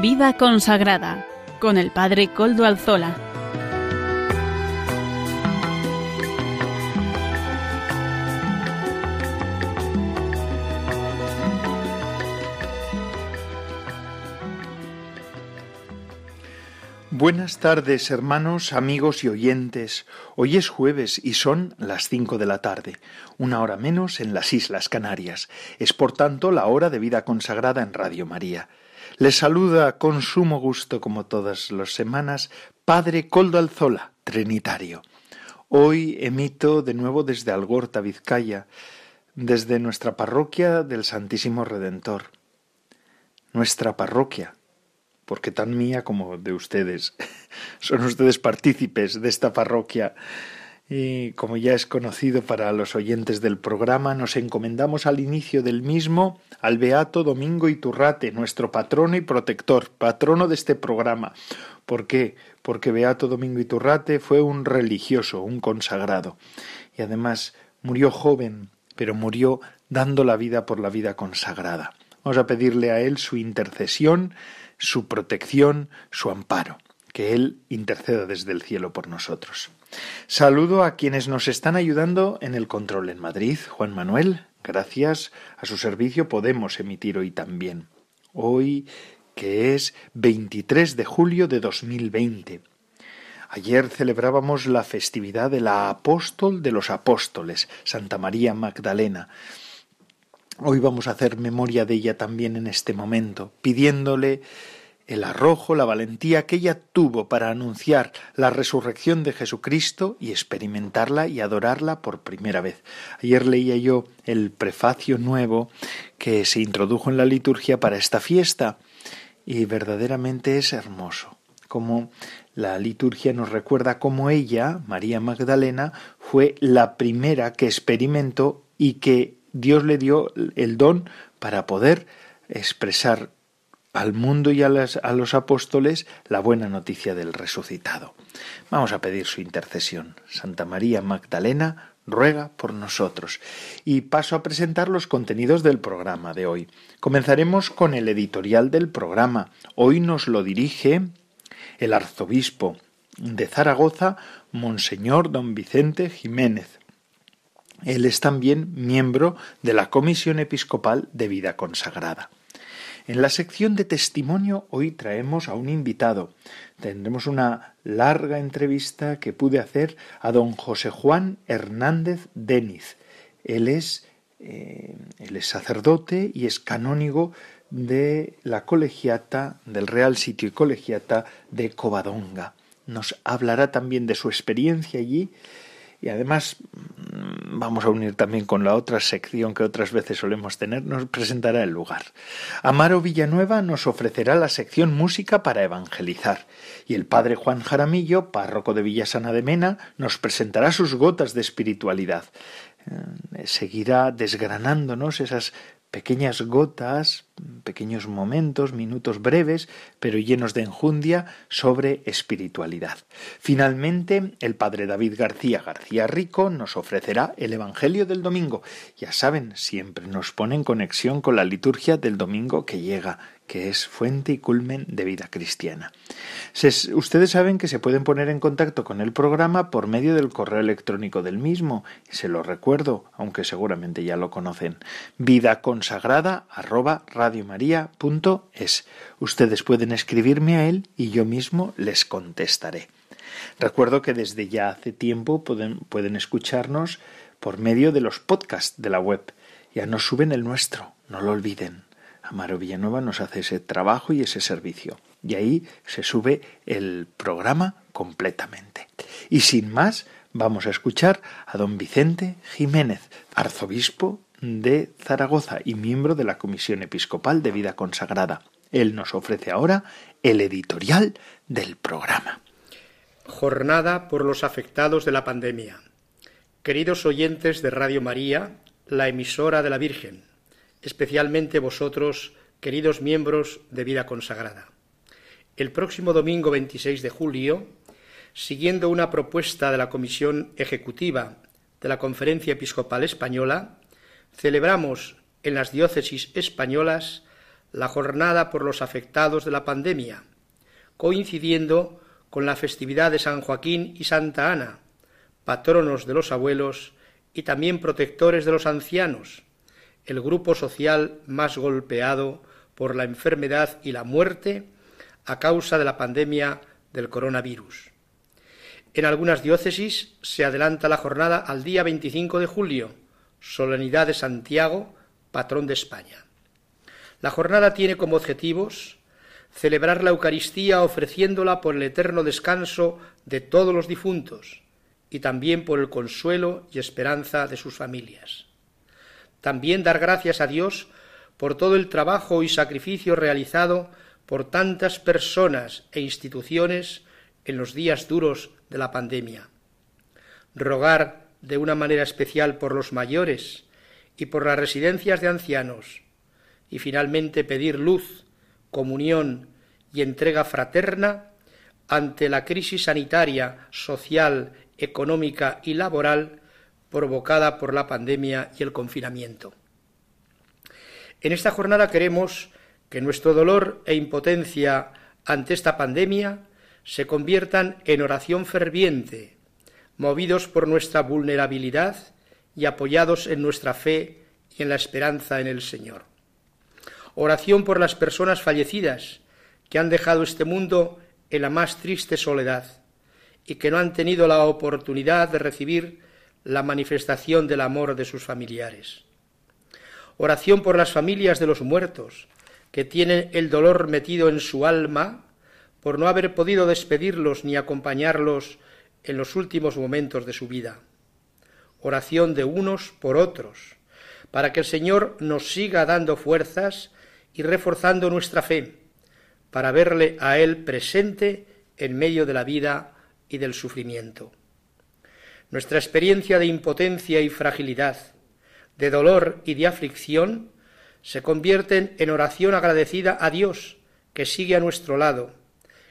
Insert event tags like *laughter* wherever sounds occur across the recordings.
Vida consagrada con el Padre Coldo Alzola. Buenas tardes, hermanos, amigos y oyentes. Hoy es jueves y son las cinco de la tarde, una hora menos en las Islas Canarias. Es por tanto la hora de vida consagrada en Radio María. Les saluda con sumo gusto, como todas las semanas, Padre Coldo Alzola, Trinitario. Hoy emito de nuevo desde Algorta, Vizcaya, desde nuestra parroquia del Santísimo Redentor. Nuestra parroquia, porque tan mía como de ustedes. *laughs* Son ustedes partícipes de esta parroquia. Y como ya es conocido para los oyentes del programa, nos encomendamos al inicio del mismo al Beato Domingo Iturrate, nuestro patrono y protector, patrono de este programa. ¿Por qué? Porque Beato Domingo Iturrate fue un religioso, un consagrado. Y además murió joven, pero murió dando la vida por la vida consagrada. Vamos a pedirle a él su intercesión su protección, su amparo, que Él interceda desde el cielo por nosotros. Saludo a quienes nos están ayudando en el control en Madrid. Juan Manuel, gracias a su servicio podemos emitir hoy también. Hoy que es 23 de julio de 2020. Ayer celebrábamos la festividad de la apóstol de los apóstoles, Santa María Magdalena. Hoy vamos a hacer memoria de ella también en este momento, pidiéndole el arrojo, la valentía que ella tuvo para anunciar la resurrección de Jesucristo y experimentarla y adorarla por primera vez. Ayer leía yo el prefacio nuevo que se introdujo en la liturgia para esta fiesta y verdaderamente es hermoso, como la liturgia nos recuerda cómo ella, María Magdalena, fue la primera que experimentó y que Dios le dio el don para poder expresar al mundo y a, los apóstoles la buena noticia del resucitado. Vamos a pedir su intercesión. Santa María Magdalena ruega por nosotros. Y paso a presentar los contenidos del programa de hoy. Comenzaremos con el editorial del programa. Hoy nos lo dirige el arzobispo de Zaragoza, Monseñor don Vicente Jiménez. Él es también miembro de la Comisión Episcopal de Vida Consagrada. En la sección de testimonio hoy traemos a un invitado. Tendremos una larga entrevista que pude hacer a don José Juan Hernández Deniz. Él es, eh, él es sacerdote y es canónigo de la colegiata, del Real Sitio y Colegiata de Covadonga. Nos hablará también de su experiencia allí y además mm, vamos a unir también con la otra sección que otras veces solemos tener, nos presentará el lugar. Amaro Villanueva nos ofrecerá la sección Música para Evangelizar y el padre Juan Jaramillo, párroco de Villasana de Mena, nos presentará sus gotas de espiritualidad. Eh, seguirá desgranándonos esas pequeñas gotas, pequeños momentos, minutos breves, pero llenos de enjundia sobre espiritualidad. Finalmente, el padre David García García Rico nos ofrecerá el Evangelio del domingo. Ya saben, siempre nos pone en conexión con la liturgia del domingo que llega, que es fuente y culmen de vida cristiana. ustedes saben que se pueden poner en contacto con el programa por medio del correo electrónico del mismo, se lo recuerdo, aunque seguramente ya lo conocen, vida consagrada Ustedes pueden escribirme a él y yo mismo les contestaré. Recuerdo que desde ya hace tiempo pueden, pueden escucharnos por medio de los podcasts de la web. Ya nos suben el nuestro, no lo olviden. Amaro Villanueva nos hace ese trabajo y ese servicio. Y ahí se sube el programa completamente. Y sin más, vamos a escuchar a don Vicente Jiménez, arzobispo de Zaragoza y miembro de la Comisión Episcopal de Vida Consagrada. Él nos ofrece ahora el editorial del programa. Jornada por los afectados de la pandemia. Queridos oyentes de Radio María, la emisora de la Virgen, especialmente vosotros, queridos miembros de Vida Consagrada. El próximo domingo 26 de julio, siguiendo una propuesta de la Comisión Ejecutiva de la Conferencia Episcopal Española, celebramos en las diócesis españolas la jornada por los afectados de la pandemia, coincidiendo con la festividad de San Joaquín y Santa Ana, patronos de los abuelos y también protectores de los ancianos, el grupo social más golpeado por la enfermedad y la muerte a causa de la pandemia del coronavirus. En algunas diócesis se adelanta la jornada al día 25 de julio, solemnidad de Santiago, patrón de España. La jornada tiene como objetivos celebrar la Eucaristía ofreciéndola por el eterno descanso de todos los difuntos y también por el consuelo y esperanza de sus familias. También dar gracias a Dios por todo el trabajo y sacrificio realizado por tantas personas e instituciones en los días duros de la pandemia. Rogar de una manera especial por los mayores y por las residencias de ancianos. Y finalmente pedir luz, comunión y entrega fraterna ante la crisis sanitaria, social, económica y laboral provocada por la pandemia y el confinamiento. En esta jornada queremos que nuestro dolor e impotencia ante esta pandemia se conviertan en oración ferviente, movidos por nuestra vulnerabilidad y apoyados en nuestra fe y en la esperanza en el Señor. Oración por las personas fallecidas que han dejado este mundo en la más triste soledad y que no han tenido la oportunidad de recibir la manifestación del amor de sus familiares. Oración por las familias de los muertos, que tienen el dolor metido en su alma por no haber podido despedirlos ni acompañarlos en los últimos momentos de su vida. Oración de unos por otros, para que el Señor nos siga dando fuerzas y reforzando nuestra fe, para verle a Él presente en medio de la vida y del sufrimiento. Nuestra experiencia de impotencia y fragilidad, de dolor y de aflicción, se convierten en oración agradecida a Dios, que sigue a nuestro lado,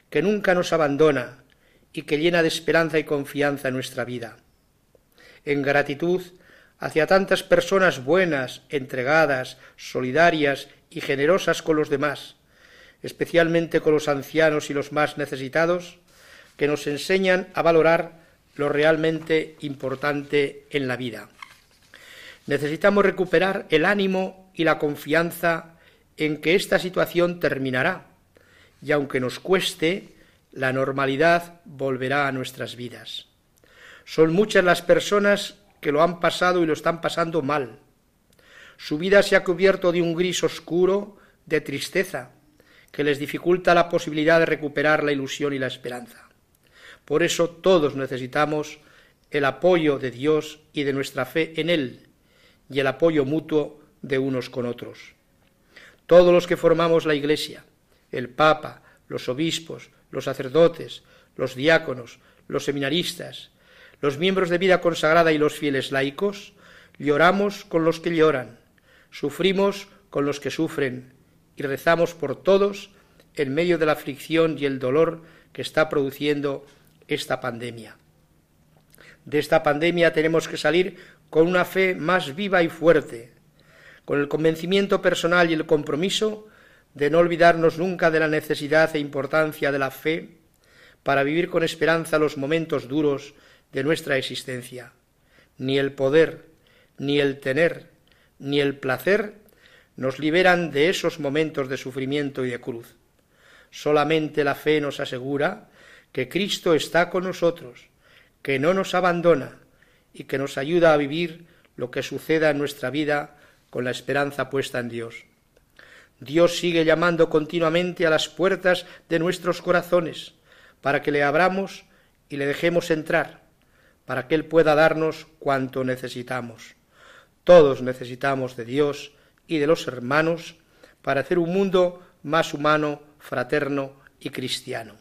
que nunca nos abandona y que llena de esperanza y confianza nuestra vida. En gratitud hacia tantas personas buenas, entregadas, solidarias y generosas con los demás, especialmente con los ancianos y los más necesitados, que nos enseñan a valorar lo realmente importante en la vida. Necesitamos recuperar el ánimo y la confianza en que esta situación terminará y aunque nos cueste, la normalidad volverá a nuestras vidas. Son muchas las personas que lo han pasado y lo están pasando mal. Su vida se ha cubierto de un gris oscuro de tristeza que les dificulta la posibilidad de recuperar la ilusión y la esperanza. Por eso todos necesitamos el apoyo de Dios y de nuestra fe en Él y el apoyo mutuo de unos con otros. Todos los que formamos la Iglesia, el Papa, los obispos, los sacerdotes, los diáconos, los seminaristas, los miembros de vida consagrada y los fieles laicos, lloramos con los que lloran, sufrimos con los que sufren y rezamos por todos en medio de la aflicción y el dolor que está produciendo esta pandemia. De esta pandemia tenemos que salir con una fe más viva y fuerte, con el convencimiento personal y el compromiso de no olvidarnos nunca de la necesidad e importancia de la fe para vivir con esperanza los momentos duros de nuestra existencia. Ni el poder, ni el tener, ni el placer nos liberan de esos momentos de sufrimiento y de cruz. Solamente la fe nos asegura que Cristo está con nosotros, que no nos abandona y que nos ayuda a vivir lo que suceda en nuestra vida con la esperanza puesta en Dios. Dios sigue llamando continuamente a las puertas de nuestros corazones para que le abramos y le dejemos entrar, para que Él pueda darnos cuanto necesitamos. Todos necesitamos de Dios y de los hermanos para hacer un mundo más humano, fraterno y cristiano.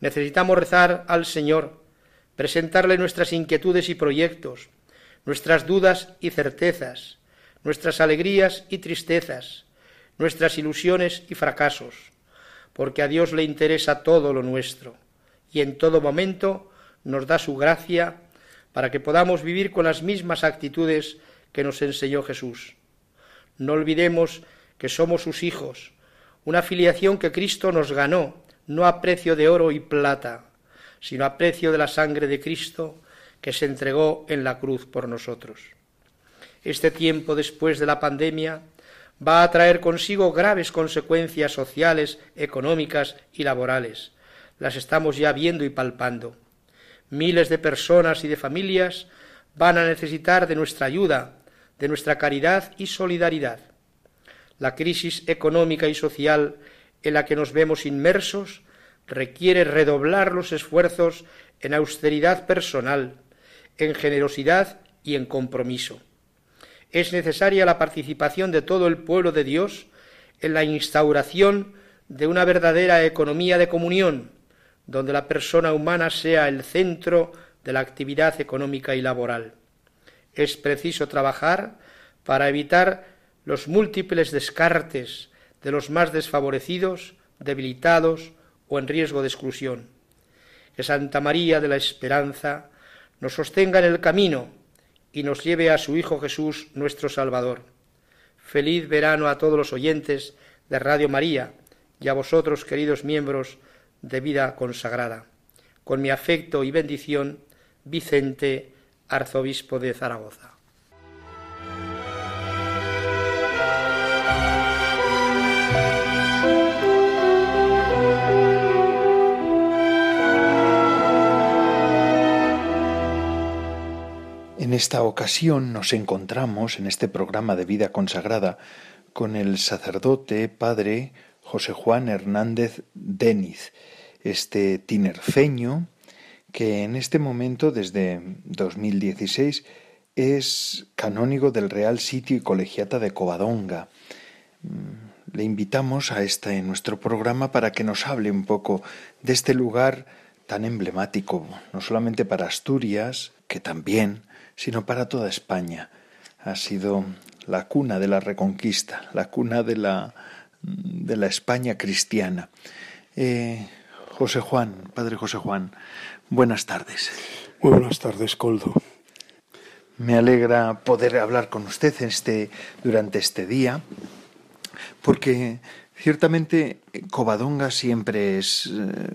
Necesitamos rezar al Señor, presentarle nuestras inquietudes y proyectos, nuestras dudas y certezas, nuestras alegrías y tristezas, nuestras ilusiones y fracasos, porque a Dios le interesa todo lo nuestro y en todo momento nos da su gracia para que podamos vivir con las mismas actitudes que nos enseñó Jesús. No olvidemos que somos sus hijos, una filiación que Cristo nos ganó, no a precio de oro y plata, sino a precio de la sangre de Cristo que se entregó en la cruz por nosotros. Este tiempo después de la pandemia va a traer consigo graves consecuencias sociales, económicas y laborales. Las estamos ya viendo y palpando. Miles de personas y de familias van a necesitar de nuestra ayuda, de nuestra caridad y solidaridad. La crisis económica y social en la que nos vemos inmersos requiere redoblar los esfuerzos en austeridad personal, en generosidad y en compromiso. Es necesaria la participación de todo el pueblo de Dios en la instauración de una verdadera economía de comunión, donde la persona humana sea el centro de la actividad económica y laboral. Es preciso trabajar para evitar los múltiples descartes de los más desfavorecidos, debilitados o en riesgo de exclusión. Que Santa María de la Esperanza nos sostenga en el camino y nos lleve a su Hijo Jesús, nuestro Salvador. Feliz verano a todos los oyentes de Radio María y a vosotros, queridos miembros de vida consagrada. Con mi afecto y bendición, Vicente, arzobispo de Zaragoza. En esta ocasión nos encontramos en este programa de vida consagrada con el sacerdote padre José Juan Hernández Deniz, este tinerfeño que en este momento, desde 2016, es canónigo del Real Sitio y Colegiata de Covadonga. Mm, le invitamos a este nuestro programa para que nos hable un poco de este lugar tan emblemático, no solamente para Asturias, que también, sino para toda España. Ha sido la cuna de la reconquista, la cuna de la de la España cristiana. Eh, José Juan, Padre José Juan, buenas tardes. Muy buenas tardes, Coldo. Me alegra poder hablar con usted este, durante este día, porque ciertamente Covadonga siempre es, eh,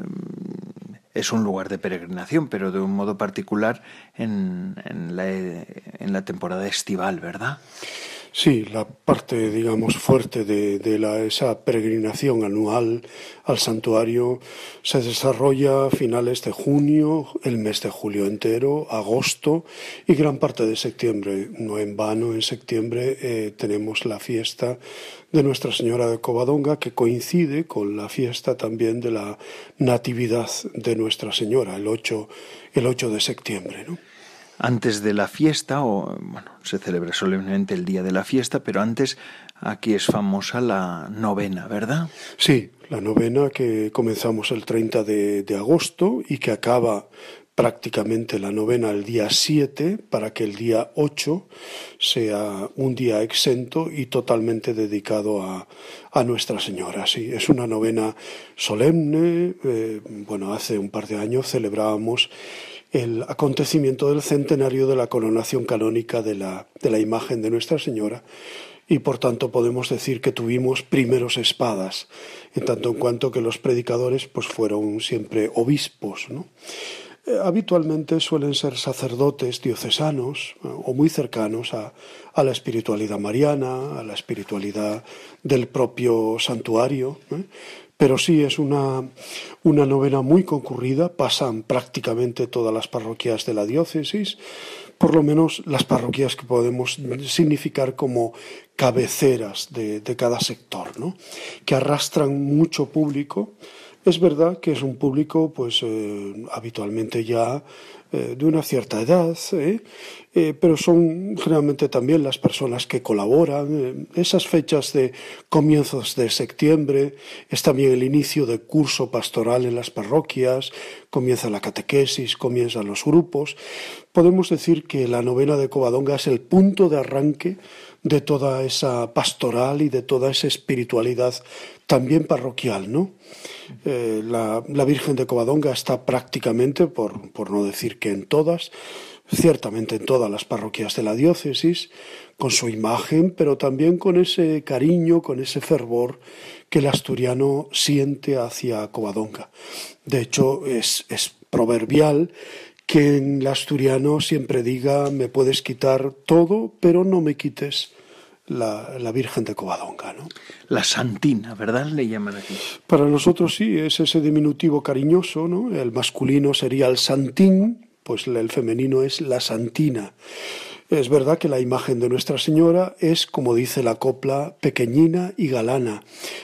es un lugar de peregrinación, pero de un modo particular en, en, la, en la temporada estival, ¿verdad? Sí, la parte, digamos, fuerte de, de la, esa peregrinación anual al santuario se desarrolla a finales de junio, el mes de julio entero, agosto y gran parte de septiembre. No en vano, en septiembre eh, tenemos la fiesta de Nuestra Señora de Covadonga que coincide con la fiesta también de la Natividad de Nuestra Señora, el 8, el 8 de septiembre. ¿no? Antes de la fiesta, o bueno, se celebra solemnemente el día de la fiesta, pero antes aquí es famosa la novena, ¿verdad? Sí, la novena que comenzamos el 30 de, agosto y que acaba prácticamente la novena el día 7 para que el día 8 sea un día exento y totalmente dedicado a, a Nuestra Señora. Sí, es una novena solemne. Eh, bueno, hace un par de años celebrábamos el acontecimiento del centenario de la coronación canónica de la, de la imagen de Nuestra Señora y por tanto podemos decir que tuvimos primeros espadas, en tanto en cuanto que los predicadores pues fueron siempre obispos. Eh, habitualmente suelen ser sacerdotes diocesanos eh, o muy cercanos a, a, la espiritualidad mariana, a la espiritualidad del propio santuario, ¿eh? Pero sí es una, una novena muy concurrida, pasan prácticamente todas las parroquias de la diócesis, por lo menos las parroquias que podemos significar como cabeceras de, de cada sector, ¿no? que arrastran mucho público. Es verdad que es un público, pues, eh, habitualmente ya eh, de una cierta edad, ¿eh? Eh, pero son generalmente también las personas que colaboran. esas fechas de comienzos de septiembre es también el inicio del curso pastoral en las parroquias, comienza la catequesis, comienzan los grupos. Podemos decir que la novena de Covadonga es el punto de arranque de toda esa pastoral y de toda esa espiritualidad también parroquial, ¿no? Eh, la, la, Virgen de Covadonga está prácticamente, por, por no decir que en todas, ciertamente en todas las parroquias de la diócesis, con su imagen, pero también con ese cariño, con ese fervor que el asturiano siente hacia Covadonga. De hecho, es, es proverbial que el asturiano siempre diga me puedes quitar todo, pero no me quites la, la, Virgen de Covadonga. ¿no? La Santina, ¿verdad? Le llaman aquí. Para nosotros sí, es ese diminutivo cariñoso, ¿no? El masculino sería el Santín, pues el femenino es la Santina. Es verdad que la imagen de Nuestra Señora es, como dice la copla, pequeñina y galana.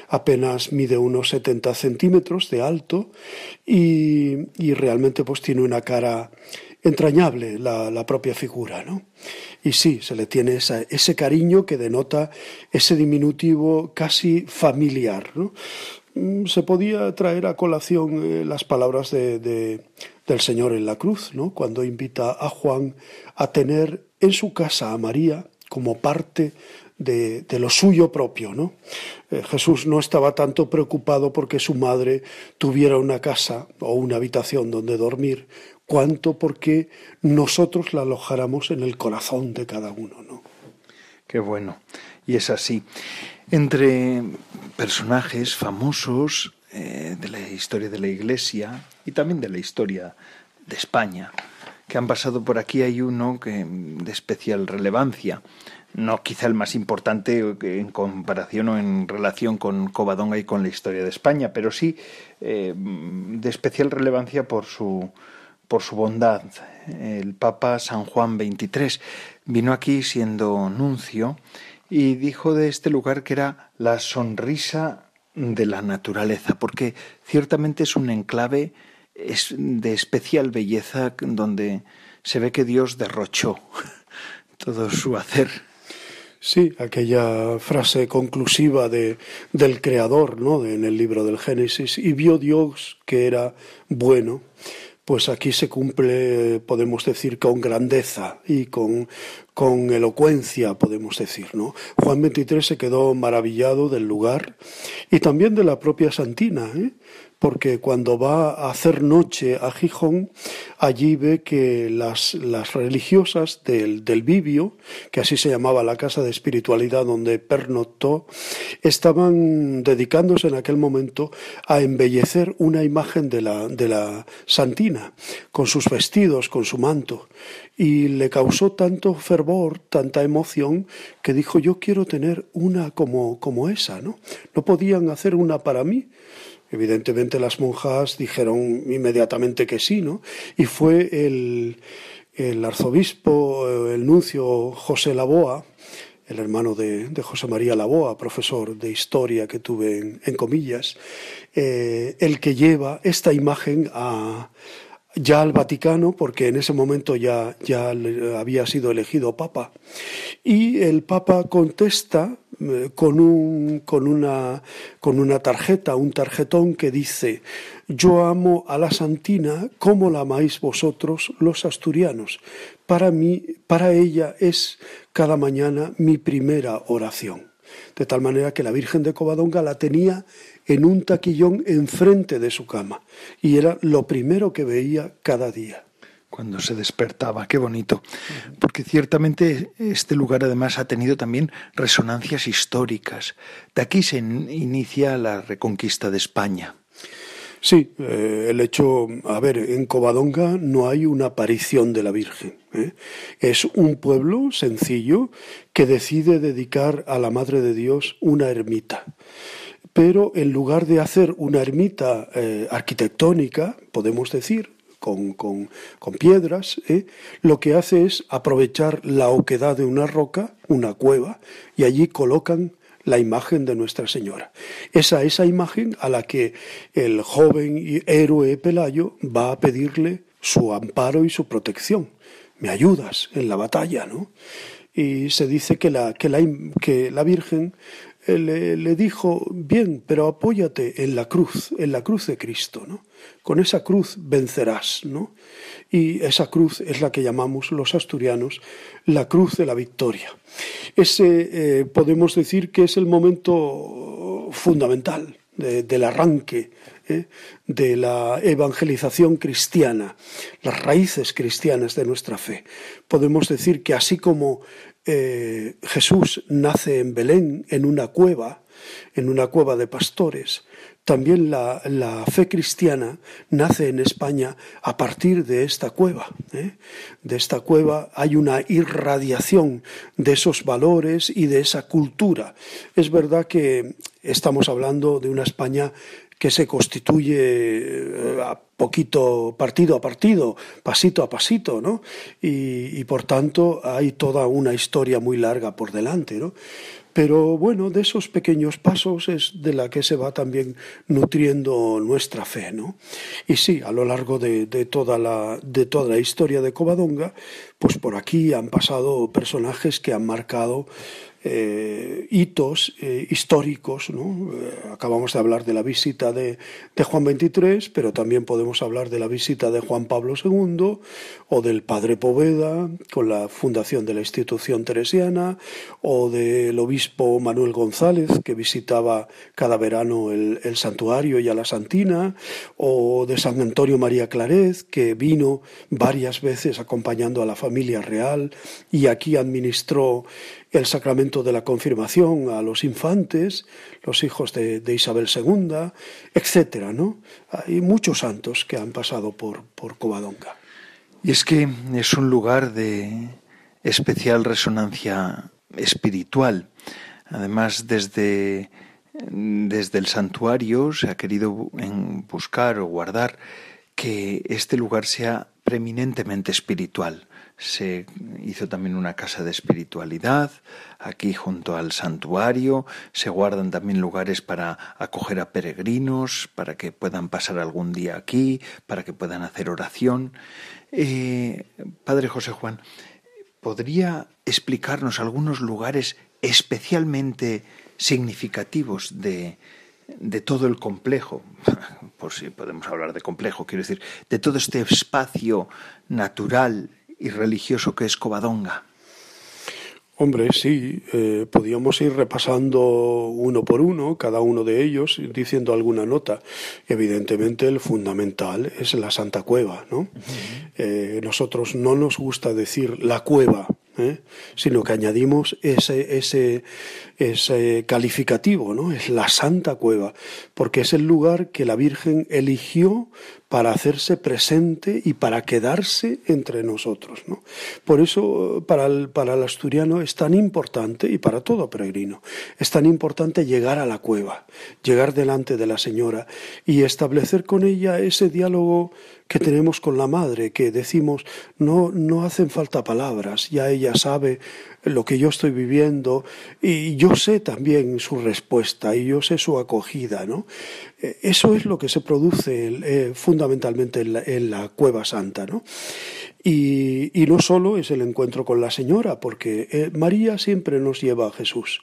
Apenas mide unos 70 centímetros de alto y, y realmente pues tiene una cara entrañable la, propia figura, ¿no? Y sí, se le tiene ese cariño que denota ese diminutivo casi familiar. Mm, se podía traer a colación eh, las palabras de, de, del Señor en la cruz, ¿no? cuando invita a Juan a tener en su casa a María como parte de, lo suyo propio. ¿no? Eh, Jesús no estaba tanto preocupado porque su madre tuviera una casa o una habitación donde dormir, cuanto porque nosotros la alojáramos en el corazón de cada uno. ¿no? Qué bueno. Y es así. Entre personajes famosos eh, de la historia de la Iglesia y también de la historia de España que han pasado por aquí hay uno que de especial relevancia no quizá el más importante en comparación o en relación con Covadonga y con la historia de España, pero sí eh, de especial relevancia por su, por su bondad. El Papa San Juan XXIII vino aquí siendo nuncio y dijo de este lugar que era la sonrisa de la naturaleza, porque ciertamente es un enclave de especial belleza donde se ve que Dios derrochó *laughs* todo su hacer. Sí, aquella frase conclusiva de, del Creador, ¿no? en el libro del Génesis, y vio Dios que era bueno pues aquí se cumple, podemos decir, con grandeza y con, con elocuencia, podemos decir, ¿no? Juan 23 se quedó maravillado del lugar y también de la propia Santina, ¿eh? Porque cuando va a hacer noche a Gijón, allí ve que las, las religiosas del, del Vivio, que así se llamaba la casa de espiritualidad donde pernoctó, estaban dedicándose en aquel momento a embellecer una imagen de la, de la Santina, con sus vestidos, con su manto, y le causó tanto fervor, tanta emoción, que dijo yo quiero tener una como, como esa, ¿no? No podían hacer una para mí, Evidentemente las monjas dijeron inmediatamente que sí, ¿no? Y fue el, arzobispo, eh, el nuncio José Laboa, el hermano de, José María Laboa, profesor de historia que tuve en, en comillas, eh, el que lleva esta imagen a, ya al Vaticano, porque en ese momento ya, ya había sido elegido papa. Y el papa contesta eh, con, un, con, una, con una tarjeta, un tarjetón que dice, yo amo a la Santina como la amáis vosotros los asturianos. Para mí, para ella es cada mañana mi primera oración. De tal manera que la Virgen de Covadonga la tenía en un taquillón enfrente de su cama y era lo primero que veía cada día. Cuando se despertaba, qué bonito. Porque ciertamente este lugar además ha tenido también resonancias históricas. De aquí se inicia la reconquista de España. Sí, eh, el hecho, a ver, en Covadonga no hay una aparición de la Virgen. ¿eh? Es un pueblo sencillo que decide dedicar a la Madre de Dios una ermita pero en lugar de hacer una ermita eh, arquitectónica, podemos decir, con, con, con piedras, ¿eh? lo que hace es aprovechar la oquedad de una roca, una cueva, y allí colocan la imagen de Nuestra Señora. Esa esa imagen a la que el joven héroe Pelayo va a pedirle su amparo y su protección. Me ayudas en la batalla, ¿no? Y se dice que la, que la, que la Virgen le, dijo, bien, pero apóyate en la cruz, en la cruz de Cristo, ¿no? Con esa cruz vencerás, ¿no? Y esa cruz es la que llamamos los asturianos la cruz de la victoria. Ese eh, podemos decir que es el momento fundamental de, del arranque ¿eh? de la evangelización cristiana, las raíces cristianas de nuestra fe. Podemos decir que así como eh, Jesús nace en Belén, en una cueva, en una cueva de pastores, también la, fe cristiana nace en España a partir de esta cueva. ¿eh? De esta cueva hay una irradiación de esos valores y de esa cultura. Es verdad que estamos hablando de una España que se constituye eh, a poquito partido a partido, pasito a pasito, ¿no? Y, por tanto hay toda una historia muy larga por delante, ¿no? Pero bueno, de esos pequeños pasos es de la que se va también nutriendo nuestra fe, ¿no? Y sí, a lo largo de, toda, la, de toda la historia de Covadonga, pues por aquí han pasado personajes que han marcado eh, hitos eh, históricos. ¿no? Eh, acabamos de hablar de la visita de, Juan XXIII, pero también podemos hablar de la visita de Juan Pablo II o del Padre Poveda con la fundación de la institución teresiana o del obispo Manuel González que visitaba cada verano el, el santuario y a la Santina o de San Antonio María Claret que vino varias veces acompañando a la familia real y aquí administró el sacramento de la confirmación a los infantes, los hijos de, Isabel II, etcétera, ¿no? Hay muchos santos que han pasado por, por Covadonga. Y es que es un lugar de especial resonancia espiritual. Además, desde, desde el santuario se ha querido buscar o guardar que este lugar sea preeminentemente espiritual se hizo también una casa de espiritualidad, aquí junto al santuario, se guardan también lugares para acoger a peregrinos, para que puedan pasar algún día aquí, para que puedan hacer oración. Eh, padre José Juan, ¿podría explicarnos algunos lugares especialmente significativos de, de todo el complejo, *laughs* por si podemos hablar de complejo, quiero decir, de todo este espacio natural y religioso que es Covadonga. Hombre, sí, eh, podíamos ir repasando uno por uno, cada uno de ellos, diciendo alguna nota. Evidentemente, el fundamental es la Santa Cueva, ¿no? Eh, nosotros no nos gusta decir la cueva, ¿eh? sino que añadimos ese, ese, ese calificativo, ¿no? Es la Santa Cueva, porque es el lugar que la Virgen eligió para hacerse presente y para quedarse entre nosotros. ¿no? Por eso para el, para el asturiano es tan importante, y para todo peregrino, es tan importante llegar a la cueva, llegar delante de la Señora y establecer con ella ese diálogo que tenemos con la madre, que decimos, no, no hacen falta palabras, ya ella sabe lo que yo estoy viviendo y yo sé también su respuesta y yo sé su acogida, ¿no? Eh, eso es lo que se produce eh, fundamentalmente en la, Cueva Santa, ¿no? Y, no solo es el encuentro con la Señora, porque eh, María siempre nos lleva a Jesús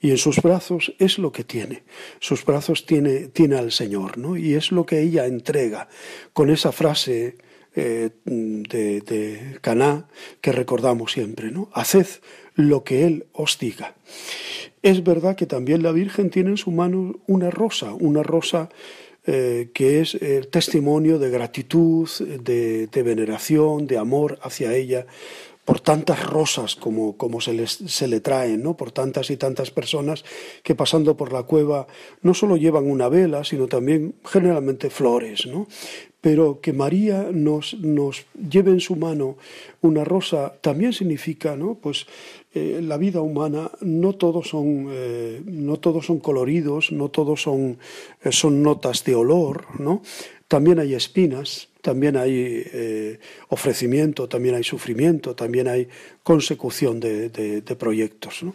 y en sus brazos es lo que tiene. Sus brazos tiene, tiene al Señor, ¿no? Y es lo que ella entrega con esa frase de, de Caná que recordamos siempre, ¿no? Haced lo que Él os diga. Es verdad que también la Virgen tiene en su mano una rosa, una rosa eh, que es el testimonio de gratitud, de, veneración, de amor hacia ella, por tantas rosas como, como se, les, se le traen, ¿no? por tantas y tantas personas que pasando por la cueva no solo llevan una vela, sino también generalmente flores. ¿no? pero que María nos, nos lleve en su mano una rosa también significa, ¿no? Pues eh, la vida humana no todos son, eh, no todos son coloridos, no todos son, eh, son notas de olor, ¿no? También hay espinas, también hay ofrecimiento, también hay sufrimiento, también hay consecución de, proyectos. ¿no?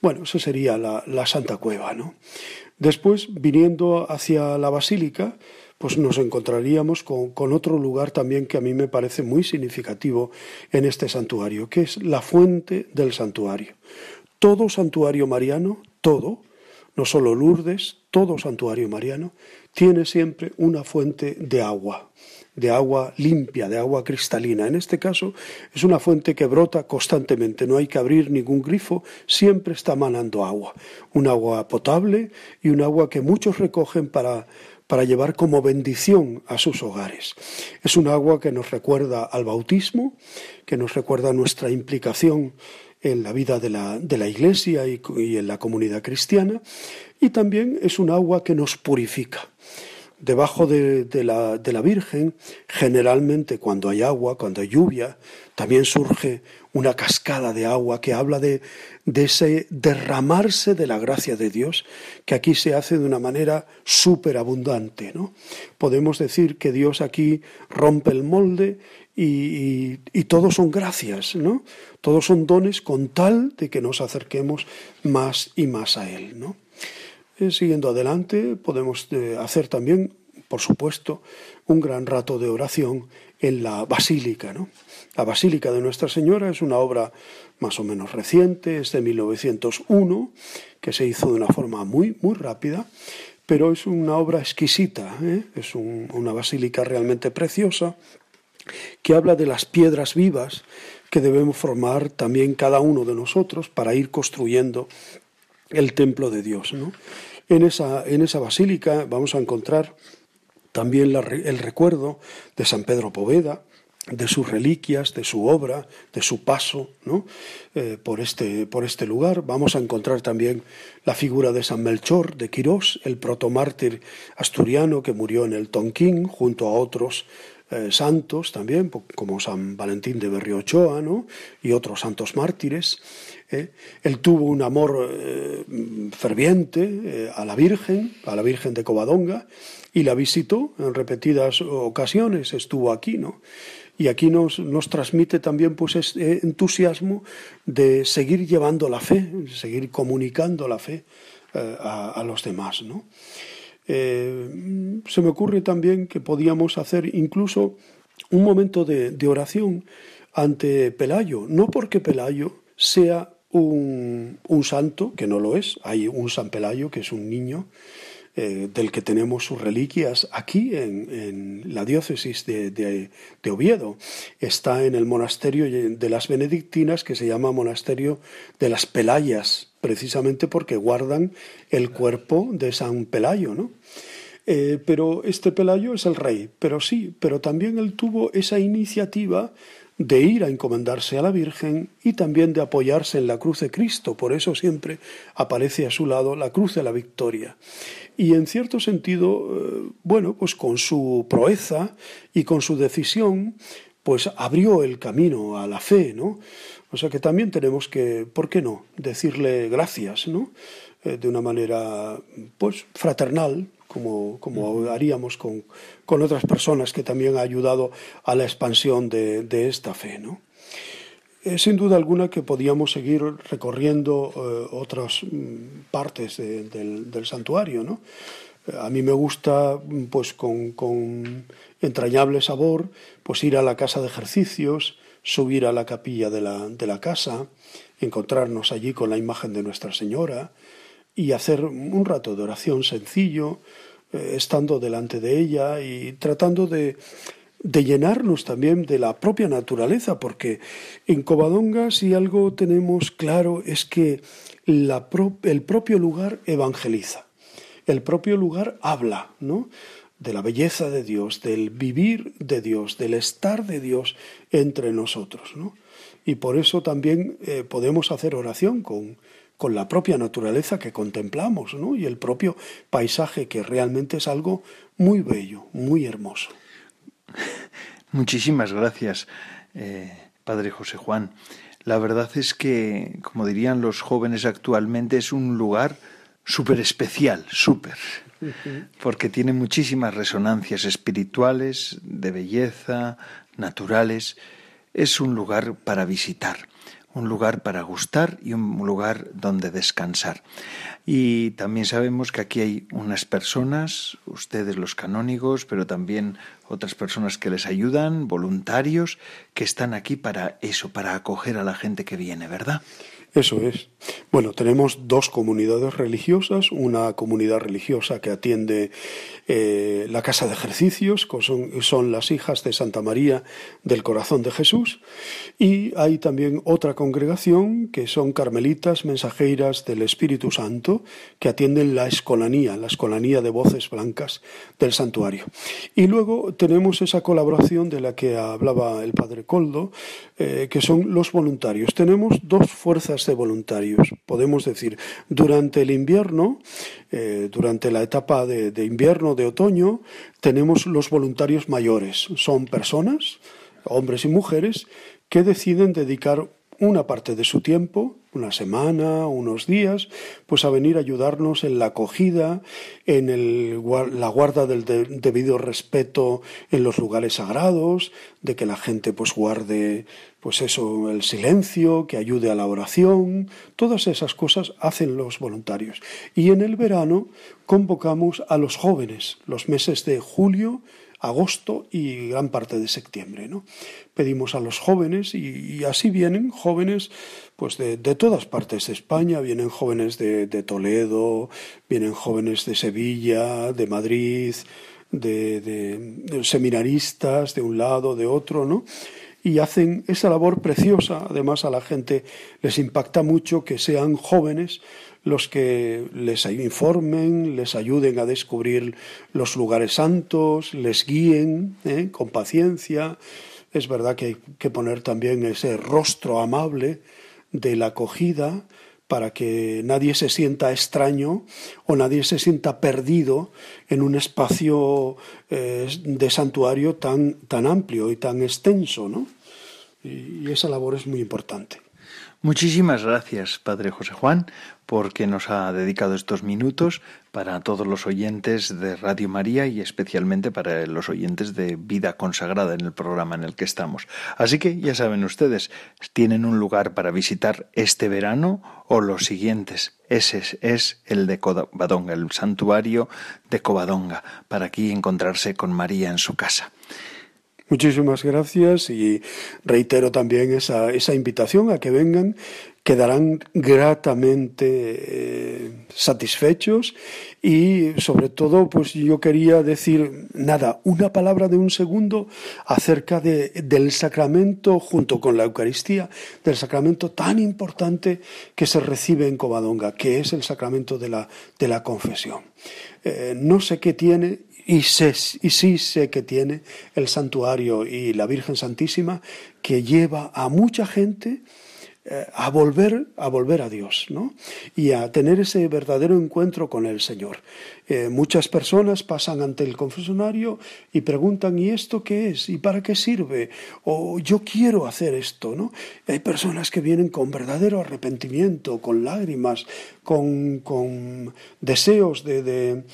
Bueno, eso sería la, la Santa Cueva. ¿no? Después, viniendo hacia la Basílica, pues nos encontraríamos con, otro lugar también que a mí me parece muy significativo en este santuario, que es la fuente del santuario. Todo santuario mariano, todo, no solo Lourdes, todo santuario mariano, tiene siempre una fuente de agua, de agua limpia, de agua cristalina. En este caso es una fuente que brota constantemente, no hay que abrir ningún grifo, siempre está manando agua, un agua potable y un agua que muchos recogen para para llevar como bendición a sus hogares. Es un agua que nos recuerda al bautismo, que nos recuerda nuestra implicación en la vida de la, de la Iglesia y, y en la comunidad cristiana, y también es un agua que nos purifica debajo de, la, Virgen, generalmente cuando hay agua, cuando hay lluvia, también surge una cascada de agua que habla de, ese derramarse de la gracia de Dios, que aquí se hace de una manera súper abundante. ¿no? Podemos decir que Dios aquí rompe el molde y, y, todos son gracias, ¿no? Todos son dones con tal de que nos acerquemos más y más a Él, ¿no? Eh, siguiendo adelante, podemos eh, hacer también, por supuesto, un gran rato de oración en la basílica. ¿no? La Basílica de Nuestra Señora es una obra más o menos reciente, es de 1901, que se hizo de una forma muy, muy rápida, pero es una obra exquisita, ¿eh? es una basílica realmente preciosa, que habla de las piedras vivas que debemos formar también cada uno de nosotros para ir construyendo el templo de Dios. ¿no? En esa, en esa basílica vamos a encontrar también el recuerdo de San Pedro Poveda, de sus reliquias, de su obra, de su paso ¿no? Eh, por, este, por este lugar. Vamos a encontrar también la figura de San Melchor de Quirós, el protomártir asturiano que murió en el Tonquín junto a otros eh, santos también, como San Valentín de Berriochoa ¿no? y otros santos mártires. ¿Eh? Él tuvo un amor eh, ferviente eh, a la Virgen, a la Virgen de Covadonga, y la visitó en repetidas ocasiones, estuvo aquí, ¿no? Y aquí nos, nos transmite también pues este entusiasmo de seguir llevando la fe, seguir comunicando la fe a, los demás, ¿no? se me ocurre también que podíamos hacer incluso un momento de, de oración ante Pelayo, no porque Pelayo sea un, un, santo, que no lo es, hay un San Pelayo, que es un niño, eh, del que tenemos sus reliquias aquí en, la diócesis de, de, de, Oviedo. Está en el monasterio de las benedictinas, que se llama Monasterio de las Pelayas, precisamente porque guardan el cuerpo de San Pelayo, ¿no? Eh, pero este Pelayo es el rey, pero sí, pero también él tuvo esa iniciativa de ir a encomendarse a la Virgen y también de apoyarse en la cruz de Cristo. Por eso siempre aparece a su lado la cruz de la victoria. Y en cierto sentido, eh, bueno, pues con su proeza y con su decisión, pues abrió el camino a la fe, ¿no? O sea que también tenemos que, ¿por qué no?, decirle gracias, ¿no? Eh, de una manera, pues, fraternal, como, como haríamos con, con, otras personas que también ha ayudado a la expansión de, de esta fe. ¿no? Eh, sin duda alguna que podíamos seguir recorriendo eh, otras mm, partes de, del, del, santuario. ¿no? Eh, a mí me gusta, pues con, con, entrañable sabor, pues ir a la casa de ejercicios, subir a la capilla de la, de la casa, encontrarnos allí con la imagen de Nuestra Señora, y hacer un rato de oración sencillo, eh, estando delante de ella y tratando de, de llenarnos también de la propia naturaleza, porque en Covadonga si algo tenemos claro es que la el propio lugar evangeliza, el propio lugar habla, ¿no? de la belleza de Dios, del vivir de Dios, del estar de Dios entre nosotros. ¿no? Y por eso también eh, podemos hacer oración con, con la propia naturaleza que contemplamos, ¿no? Y el propio paisaje, que realmente es algo muy bello, muy hermoso. *laughs* Muchísimas gracias, eh, Padre José Juan. La verdad es que, como dirían los jóvenes actualmente, es un lugar súper especial, súper, porque tiene muchísimas resonancias espirituales, de belleza, naturales. Es un lugar para visitar un lugar para gustar y un lugar donde descansar. Y también sabemos que aquí hay unas personas, ustedes los canónigos, pero también otras personas que les ayudan, voluntarios, que están aquí para eso, para acoger a la gente que viene, ¿verdad? Eso es. Bueno, tenemos dos comunidades religiosas, una comunidad religiosa que atiende eh, la casa de ejercicios, que son, son, las hijas de Santa María del Corazón de Jesús, y hay también otra congregación que son carmelitas mensajeras del Espíritu Santo, que atienden la escolanía, la escolanía de voces blancas del santuario. Y luego tenemos esa colaboración de la que hablaba el padre Coldo, eh, que son los voluntarios. Tenemos dos fuerzas de voluntarios. Podemos decir, durante el invierno, eh, durante la etapa de, invierno, de otoño, tenemos los voluntarios mayores. Son personas, hombres y mujeres, que deciden dedicar una parte de su tiempo, una semana, unos días, pues a venir a ayudarnos en la acogida, en el, la guarda del debido respeto en los lugares sagrados, de que la gente pues guarde pues eso, el silencio, que ayude a la oración, todas esas cosas hacen los voluntarios. Y en el verano convocamos a los jóvenes, los meses de julio, agosto y gran parte de septiembre. ¿no? Pedimos a los jóvenes y, así vienen jóvenes pues de, todas partes de España, vienen jóvenes de, Toledo, vienen jóvenes de Sevilla, de Madrid, de, de, seminaristas de un lado, de otro, ¿no? Y hacen esa labor preciosa. Además, a la gente les impacta mucho que sean jóvenes los que les informen, les ayuden a descubrir los lugares santos, les guíen ¿eh? con paciencia. Es verdad que hay que poner también ese rostro amable de la acogida para que nadie se sienta extraño o nadie se sienta perdido en un espacio eh, de santuario tan, tan amplio y tan extenso, ¿no? y esa labor es muy importante. Muchísimas gracias, Padre José Juan, porque nos ha dedicado estos minutos para todos los oyentes de Radio María y especialmente para los oyentes de Vida Consagrada en el programa en el que estamos. Así que ya saben ustedes, tienen un lugar para visitar este verano o los siguientes. Ese es el de Covadonga, el santuario de Covadonga, para aquí encontrarse con María en su casa. Muchísimas gracias y reitero también esa, esa invitación a que vengan, quedarán gratamente eh, satisfechos y sobre todo pues yo quería decir nada, una palabra de un segundo acerca de, del sacramento junto con la Eucaristía, del sacramento tan importante que se recibe en Covadonga, que es el sacramento de la, de la confesión. Eh, no sé qué tiene y, sí sé que tiene el santuario y la Virgen Santísima que lleva a mucha gente eh, a volver a volver a Dios ¿no? y a tener ese verdadero encuentro con el Señor. Eh, muchas personas pasan ante el confesionario y preguntan ¿y esto qué es? ¿y para qué sirve? o yo quiero hacer esto. ¿no? hay personas que vienen con verdadero arrepentimiento, con lágrimas, con, con deseos de de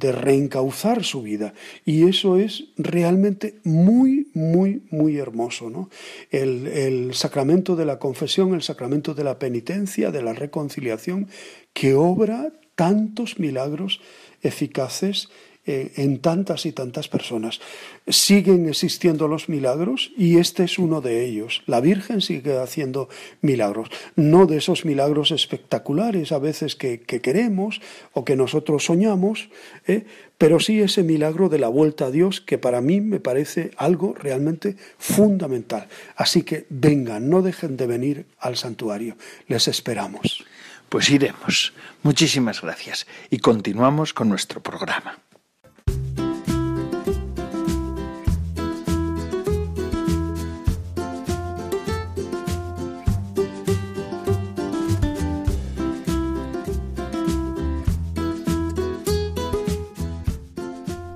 reencauzar su vida. Y eso es realmente muy, muy, muy hermoso. ¿no? El, el, sacramento de la confesión, el sacramento de la penitencia, de la reconciliación, que obra tantos milagros eficaces eh, en tantas y tantas personas. Siguen existiendo los milagros y este es uno de ellos. La Virgen sigue haciendo milagros, no de esos milagros espectaculares a veces que, queremos o que nosotros soñamos, ¿eh? pero sí ese milagro de la vuelta a Dios que para mí me parece algo realmente fundamental. Así que vengan, no dejen de venir al santuario, les esperamos. Pues iremos. Muchísimas gracias y continuamos con nuestro programa.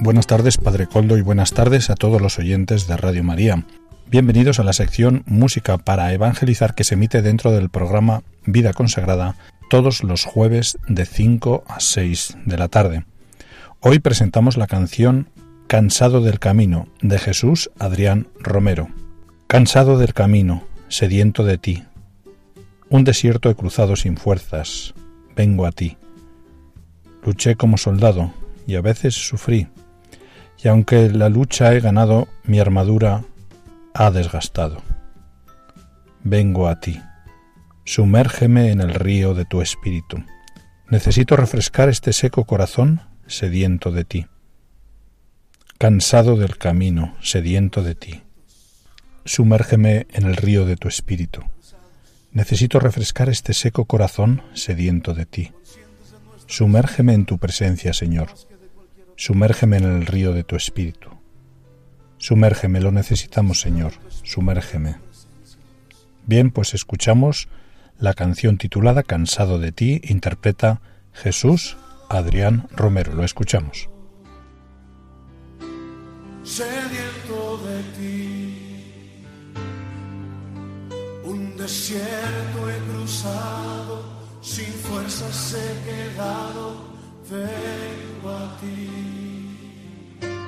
Buenas tardes, Padre Coldo, y buenas tardes a todos los oyentes de Radio María. Bienvenidos a la sección Música para Evangelizar que se emite dentro del programa Vida Consagrada todos los jueves de 5 a 6 de la tarde. Hoy presentamos la canción Cansado del Camino de Jesús Adrián Romero. Cansado del camino, sediento de ti. Un desierto he cruzado sin fuerzas. Vengo a ti. Luché como soldado y a veces sufrí y aunque la lucha he ganado, mi armadura ha desgastado. Vengo a ti. Sumérgeme en el río de tu espíritu. Necesito refrescar este seco corazón sediento de ti. Cansado del camino, sediento de ti. Sumérgeme en el río de tu espíritu. Necesito refrescar este seco corazón sediento de ti. Sumérgeme en tu presencia, Señor. Sumérgeme en el río de tu espíritu. Sumérgeme, lo necesitamos, Señor. Sumérgeme. Bien, pues escuchamos la canción titulada Cansado de ti, interpreta Jesús Adrián Romero. Lo escuchamos. Un desierto he cruzado, sin fuerzas he quedado, vengo a ti.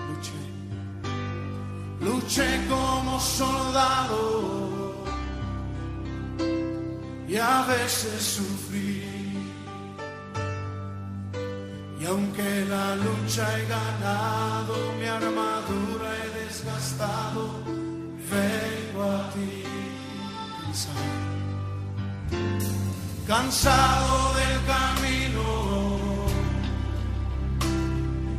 Luché, luché como soldado. Y a veces sufrí. Y aunque la lucha he ganado, mi armadura he desgastado, vengo a ti. Cansado, cansado del camino,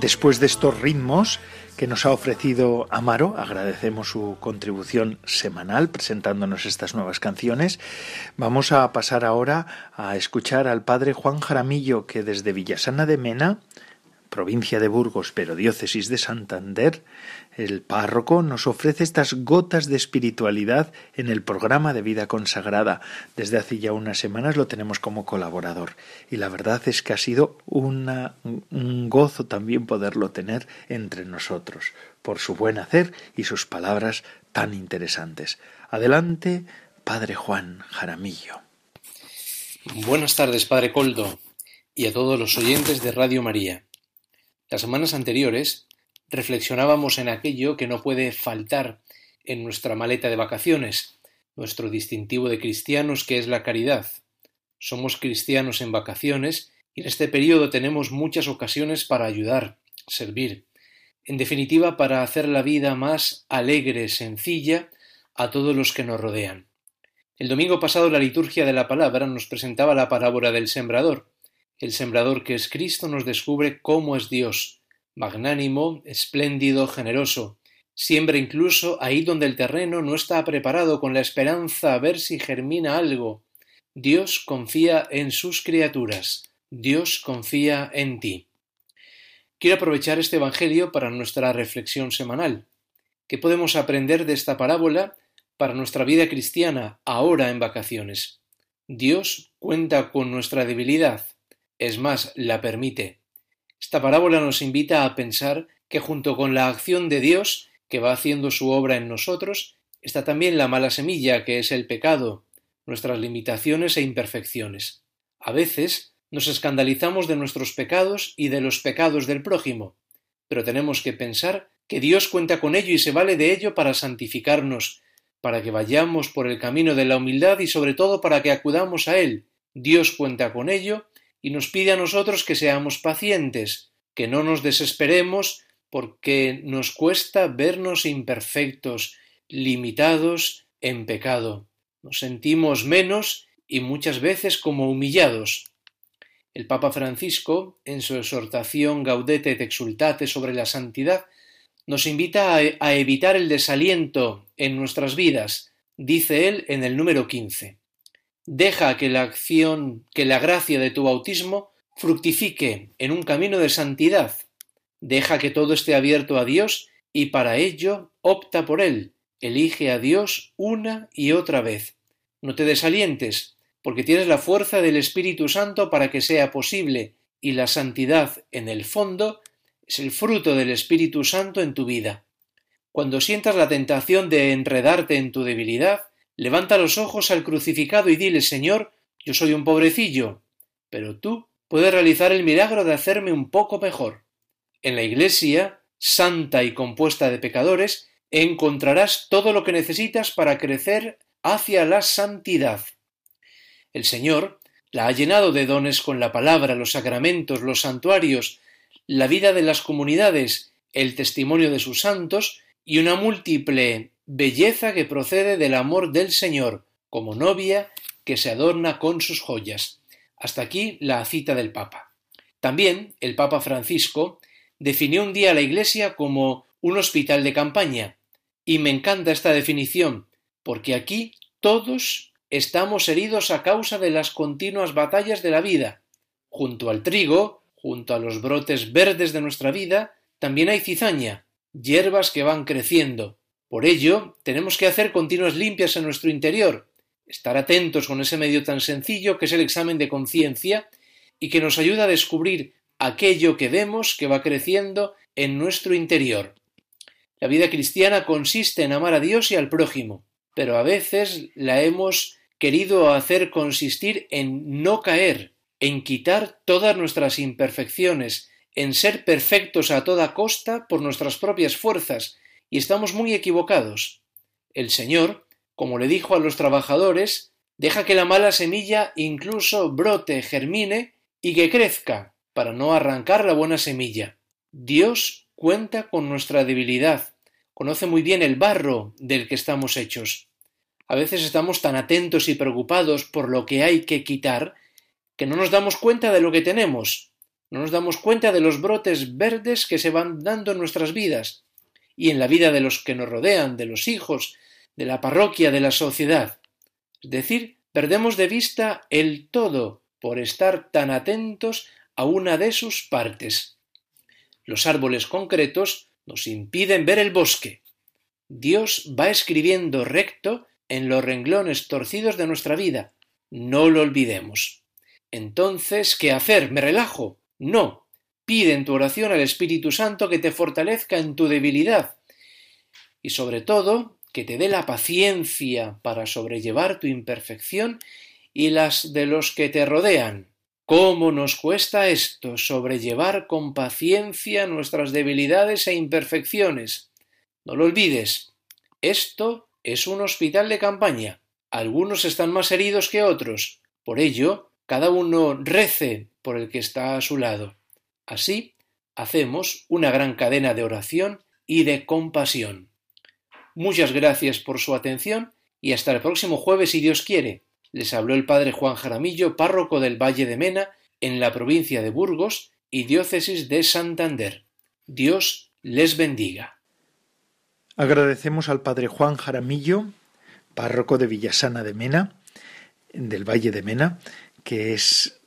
Después de estos ritmos, que nos ha ofrecido Amaro. Agradecemos su contribución semanal presentándonos estas nuevas canciones. Vamos a pasar ahora a escuchar al padre Juan Jaramillo, que desde Villasana de Mena provincia de Burgos, pero diócesis de Santander, el párroco nos ofrece estas gotas de espiritualidad en el programa de vida consagrada. Desde hace ya unas semanas lo tenemos como colaborador y la verdad es que ha sido un gozo también poderlo tener entre nosotros por su buen hacer y sus palabras tan interesantes. Adelante, Padre Juan Jaramillo. Buenas tardes, Padre Coldo, y a todos los oyentes de Radio María. Las semanas anteriores reflexionábamos en aquello que no puede faltar en nuestra maleta de vacaciones, nuestro distintivo de cristianos que es la caridad. Somos cristianos en vacaciones y en este periodo tenemos muchas ocasiones para ayudar, servir, en definitiva para hacer la vida más alegre, sencilla a todos los que nos rodean. El domingo pasado la liturgia de la palabra nos presentaba la parábola del sembrador, el sembrador que es Cristo nos descubre cómo es Dios, magnánimo, espléndido, generoso. Siembra incluso ahí donde el terreno no está preparado con la esperanza a ver si germina algo. Dios confía en sus criaturas. Dios confía en ti. Quiero aprovechar este Evangelio para nuestra reflexión semanal. ¿Qué podemos aprender de esta parábola para nuestra vida cristiana ahora en vacaciones? Dios cuenta con nuestra debilidad, es más, la permite. Esta parábola nos invita a pensar que junto con la acción de Dios, que va haciendo su obra en nosotros, está también la mala semilla, que es el pecado, nuestras limitaciones e imperfecciones. A veces nos escandalizamos de nuestros pecados y de los pecados del prójimo, pero tenemos que pensar que Dios cuenta con ello y se vale de ello para santificarnos, para que vayamos por el camino de la humildad y sobre todo para que acudamos a Él. Dios cuenta con ello y nos pide a nosotros que seamos pacientes, que no nos desesperemos porque nos cuesta vernos imperfectos, limitados en pecado. Nos sentimos menos y muchas veces como humillados. El Papa Francisco, en su exhortación Gaudete et Exultate sobre la santidad, nos invita a, evitar el desaliento en nuestras vidas, dice él en el número 15. Deja que la acción, que la gracia de tu bautismo fructifique en un camino de santidad. Deja que todo esté abierto a Dios y para ello opta por Él. Elige a Dios una y otra vez. No te desalientes, porque tienes la fuerza del Espíritu Santo para que sea posible, y la santidad, en el fondo, es el fruto del Espíritu Santo en tu vida. Cuando sientas la tentación de enredarte en tu debilidad, Levanta los ojos al crucificado y dile, Señor, Yo soy un pobrecillo, pero tú puedes realizar el milagro de hacerme un poco mejor. En la Iglesia, santa y compuesta de pecadores, encontrarás todo lo que necesitas para crecer hacia la santidad. El Señor la ha llenado de dones con la palabra, los sacramentos, los santuarios, la vida de las comunidades, el testimonio de sus santos y una múltiple belleza que procede del amor del Señor, como novia que se adorna con sus joyas. Hasta aquí la cita del Papa. También el Papa Francisco definió un día a la Iglesia como un hospital de campaña, y me encanta esta definición, porque aquí todos estamos heridos a causa de las continuas batallas de la vida. Junto al trigo, junto a los brotes verdes de nuestra vida, también hay cizaña, hierbas que van creciendo. Por ello, tenemos que hacer continuas limpias en nuestro interior, estar atentos con ese medio tan sencillo que es el examen de conciencia y que nos ayuda a descubrir aquello que vemos que va creciendo en nuestro interior. La vida cristiana consiste en amar a Dios y al prójimo, pero a veces la hemos querido hacer consistir en no caer, en quitar todas nuestras imperfecciones, en ser perfectos a toda costa por nuestras propias fuerzas, y estamos muy equivocados. El Señor, como le dijo a los trabajadores, deja que la mala semilla incluso brote, germine y que crezca, para no arrancar la buena semilla. Dios cuenta con nuestra debilidad, conoce muy bien el barro del que estamos hechos. A veces estamos tan atentos y preocupados por lo que hay que quitar que no nos damos cuenta de lo que tenemos, no nos damos cuenta de los brotes verdes que se van dando en nuestras vidas y en la vida de los que nos rodean, de los hijos, de la parroquia, de la sociedad. Es decir, perdemos de vista el todo por estar tan atentos a una de sus partes. Los árboles concretos nos impiden ver el bosque. Dios va escribiendo recto en los renglones torcidos de nuestra vida. No lo olvidemos. Entonces, ¿qué hacer? ¿Me relajo? No. Pide en tu oración al Espíritu Santo que te fortalezca en tu debilidad y sobre todo que te dé la paciencia para sobrellevar tu imperfección y las de los que te rodean. ¿Cómo nos cuesta esto, sobrellevar con paciencia nuestras debilidades e imperfecciones? No lo olvides, esto es un hospital de campaña. Algunos están más heridos que otros. Por ello, cada uno rece por el que está a su lado. Así, hacemos una gran cadena de oración y de compasión. Muchas gracias por su atención y hasta el próximo jueves si Dios quiere les habló el padre Juan Jaramillo, párroco del Valle de Mena, en la provincia de Burgos y diócesis de Santander. Dios les bendiga. Agradecemos al padre Juan Jaramillo, párroco de Villasana de Mena, del Valle de Mena, que es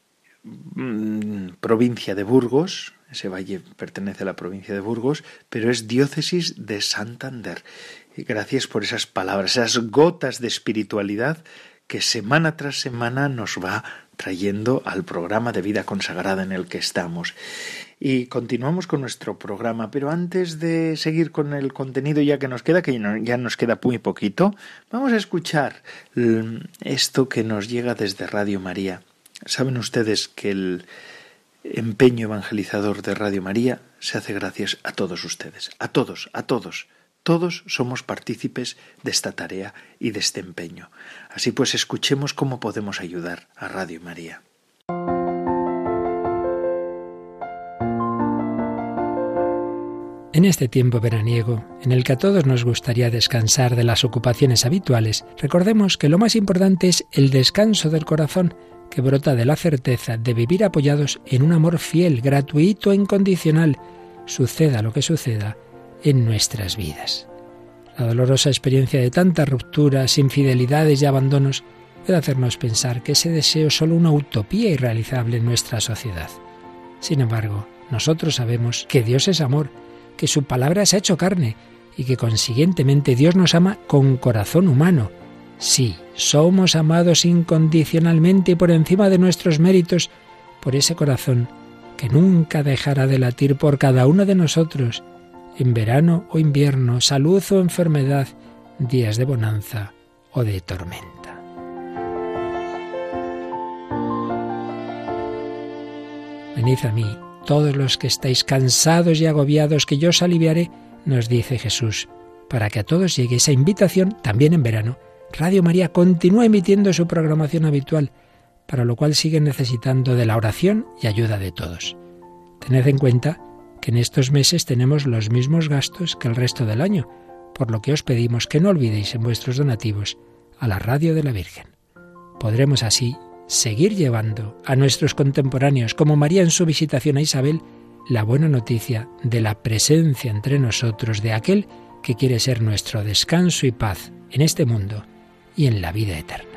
mm, provincia de Burgos, ese valle pertenece a la provincia de Burgos, pero es diócesis de Santander. Gracias por esas palabras, esas gotas de espiritualidad que semana tras semana nos va trayendo al programa de vida consagrada en el que estamos. Y continuamos con nuestro programa, pero antes de seguir con el contenido ya que nos queda, que ya nos queda muy poquito, vamos a escuchar mm, esto que nos llega desde Radio María. Saben ustedes que el empeño evangelizador de Radio María se hace gracias a todos ustedes, a todos, a todos. Todos somos partícipes de esta tarea y de este empeño. Así pues, escuchemos cómo podemos ayudar a Radio María. En este tiempo veraniego, en el que a todos nos gustaría descansar de las ocupaciones habituales, recordemos que lo más importante es el descanso del corazón, que brota de la certeza de vivir apoyados en un amor fiel, gratuito e incondicional, suceda lo que suceda en nuestras vidas. La dolorosa experiencia de tantas rupturas, infidelidades y abandonos puede hacernos pensar que ese deseo es solo una utopía irrealizable en nuestra sociedad. Sin embargo, nosotros sabemos que Dios es amor, que su palabra se ha hecho carne y que consiguientemente Dios nos ama con corazón humano. Sí, somos amados incondicionalmente y por encima de nuestros méritos por ese corazón que nunca dejará de latir por cada uno de nosotros en verano o invierno, salud o enfermedad, días de bonanza o de tormenta. Venid a mí, todos los que estáis cansados y agobiados, que yo os aliviaré, nos dice Jesús, para que a todos llegue esa invitación también en verano. Radio María continúa emitiendo su programación habitual, para lo cual sigue necesitando de la oración y ayuda de todos. Tened en cuenta que en estos meses tenemos los mismos gastos que el resto del año, por lo que os pedimos que no olvidéis en vuestros donativos a la Radio de la Virgen. Podremos así seguir llevando a nuestros contemporáneos, como María en su visitación a Isabel, la buena noticia de la presencia entre nosotros de aquel que quiere ser nuestro descanso y paz en este mundo y en la vida eterna.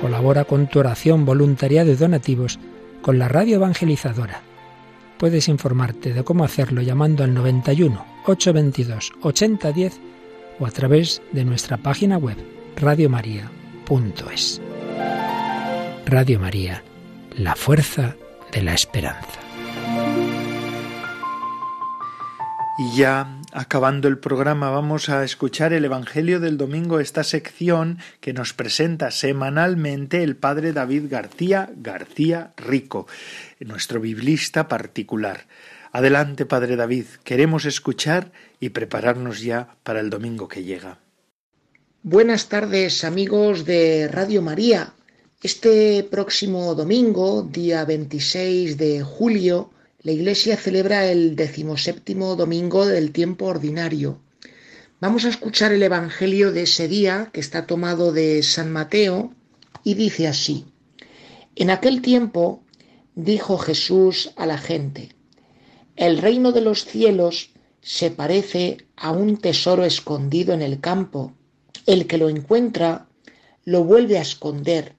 Colabora con tu oración, voluntariado y donativos con la radio evangelizadora. Puedes informarte de cómo hacerlo llamando al 91 822 8010 o a través de nuestra página web radiomaria.es. Radio María, la fuerza de la esperanza. Y ya acabando el programa vamos a escuchar el Evangelio del Domingo, esta sección que nos presenta semanalmente el Padre David García García Rico, nuestro biblista particular. Adelante, Padre David, queremos escuchar y prepararnos ya para el domingo que llega. Buenas tardes, amigos de Radio María. Este próximo domingo, día 26 de julio, la Iglesia celebra el decimoséptimo domingo del tiempo ordinario. Vamos a escuchar el Evangelio de ese día, que está tomado de San Mateo, y dice así. En aquel tiempo dijo Jesús a la gente, El reino de los cielos se parece a un tesoro escondido en el campo. El que lo encuentra lo vuelve a esconder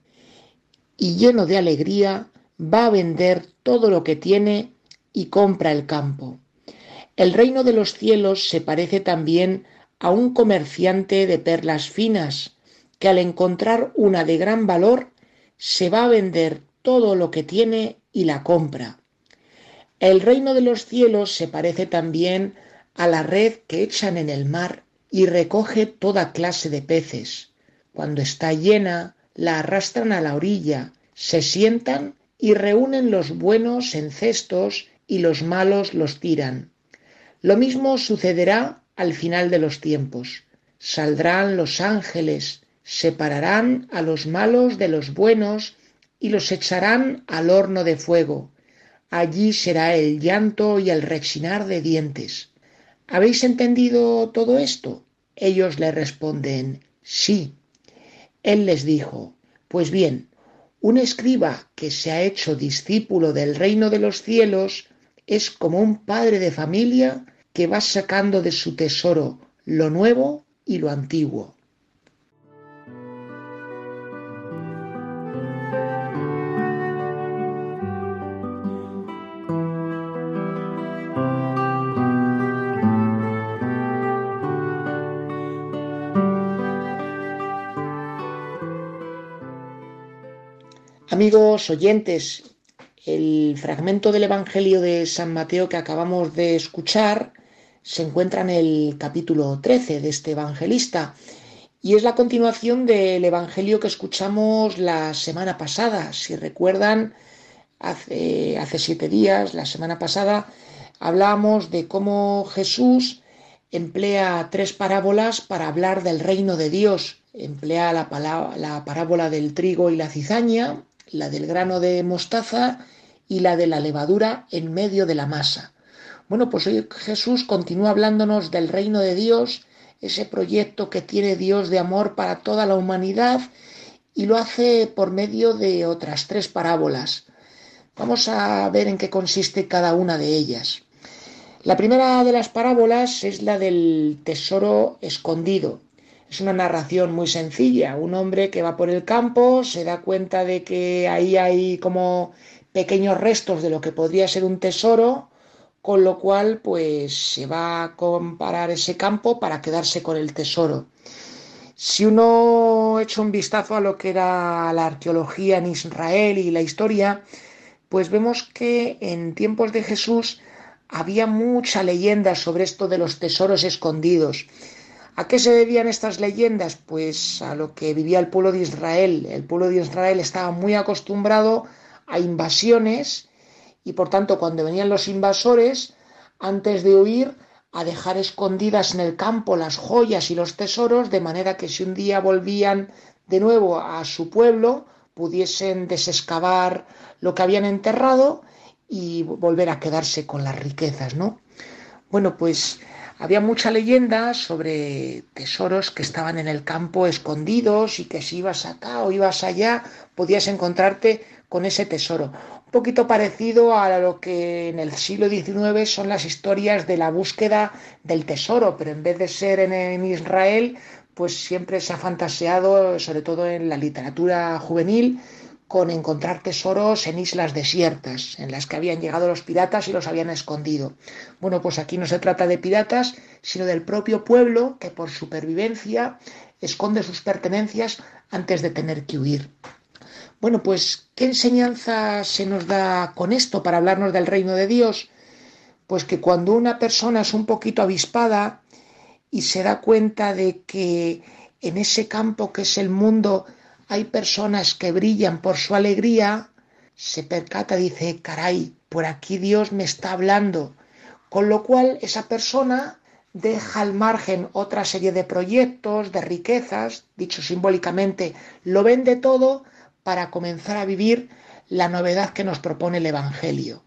y lleno de alegría va a vender todo lo que tiene y compra el campo. El reino de los cielos se parece también a un comerciante de perlas finas, que al encontrar una de gran valor se va a vender todo lo que tiene y la compra. El reino de los cielos se parece también a la red que echan en el mar y recoge toda clase de peces. Cuando está llena, la arrastran a la orilla, se sientan y reúnen los buenos en cestos y los malos los tiran. Lo mismo sucederá al final de los tiempos. Saldrán los ángeles, separarán a los malos de los buenos y los echarán al horno de fuego. Allí será el llanto y el rechinar de dientes. ¿Habéis entendido todo esto? Ellos le responden, sí. Él les dijo, pues bien, un escriba que se ha hecho discípulo del reino de los cielos es como un padre de familia que va sacando de su tesoro lo nuevo y lo antiguo. Amigos oyentes, el fragmento del Evangelio de San Mateo que acabamos de escuchar se encuentra en el capítulo 13 de este evangelista y es la continuación del Evangelio que escuchamos la semana pasada. Si recuerdan, hace, siete días, la semana pasada, hablábamos de cómo Jesús emplea tres parábolas para hablar del reino de Dios. Emplea la parábola del trigo y la cizaña, la del grano de mostaza y la de la levadura en medio de la masa. Bueno, pues hoy Jesús continúa hablándonos del reino de Dios, ese proyecto que tiene Dios de amor para toda la humanidad y lo hace por medio de otras tres parábolas. Vamos a ver en qué consiste cada una de ellas. La primera de las parábolas es la del tesoro escondido. Es una narración muy sencilla. Un hombre que va por el campo se da cuenta de que ahí hay como pequeños restos de lo que podría ser un tesoro, con lo cual pues se va a comparar ese campo para quedarse con el tesoro. Si uno echa un vistazo a lo que era la arqueología en Israel y la historia, pues vemos que en tiempos de Jesús había mucha leyenda sobre esto de los tesoros escondidos. ¿A qué se debían estas leyendas? Pues a lo que vivía el pueblo de Israel. El pueblo de Israel estaba muy acostumbrado a invasiones y por tanto cuando venían los invasores, antes de huir, a dejar escondidas en el campo las joyas y los tesoros, de manera que si un día volvían de nuevo a su pueblo, pudiesen desescavar lo que habían enterrado y volver a quedarse con las riquezas, ¿no? Bueno, pues había mucha leyenda sobre tesoros que estaban en el campo escondidos y que si ibas acá o ibas allá podías encontrarte con ese tesoro. Un poquito parecido a lo que en el siglo XIX son las historias de la búsqueda del tesoro, pero en vez de ser en, Israel, pues siempre se ha fantaseado, sobre todo en la literatura juvenil, con encontrar tesoros en islas desiertas, en las que habían llegado los piratas y los habían escondido. Bueno, pues aquí no se trata de piratas, sino del propio pueblo que por supervivencia esconde sus pertenencias antes de tener que huir. Bueno, pues, ¿qué enseñanza se nos da con esto para hablarnos del reino de Dios? Pues que cuando una persona es un poquito avispada y se da cuenta de que en ese campo que es el mundo hay personas que brillan por su alegría, se percata, dice, caray, por aquí Dios me está hablando. Con lo cual esa persona deja al margen otra serie de proyectos, de riquezas, dicho simbólicamente, lo vende todo para comenzar a vivir la novedad que nos propone el Evangelio.